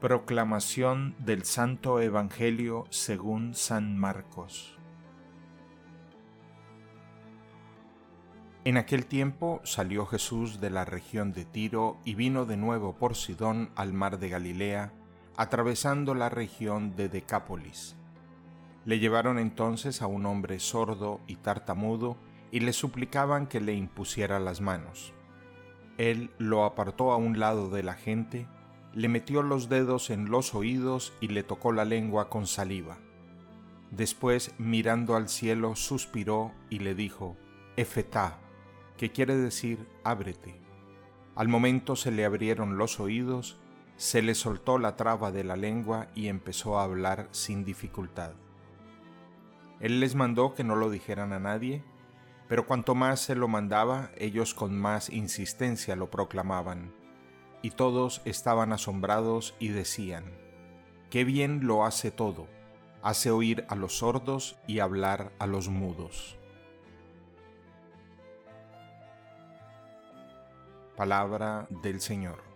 Proclamación del Santo Evangelio según San Marcos. En aquel tiempo salió Jesús de la región de Tiro y vino de nuevo por Sidón al mar de Galilea, atravesando la región de Decápolis. Le llevaron entonces a un hombre sordo y tartamudo y le suplicaban que le impusiera las manos. Él lo apartó a un lado de la gente, le metió los dedos en los oídos y le tocó la lengua con saliva. Después, mirando al cielo, suspiró y le dijo, Efetá, que quiere decir ábrete. Al momento se le abrieron los oídos, se le soltó la traba de la lengua y empezó a hablar sin dificultad. Él les mandó que no lo dijeran a nadie, pero cuanto más se lo mandaba, ellos con más insistencia lo proclamaban y todos estaban asombrados y decían, Qué bien lo hace todo, hace oír a los sordos y hablar a los mudos. Palabra del Señor.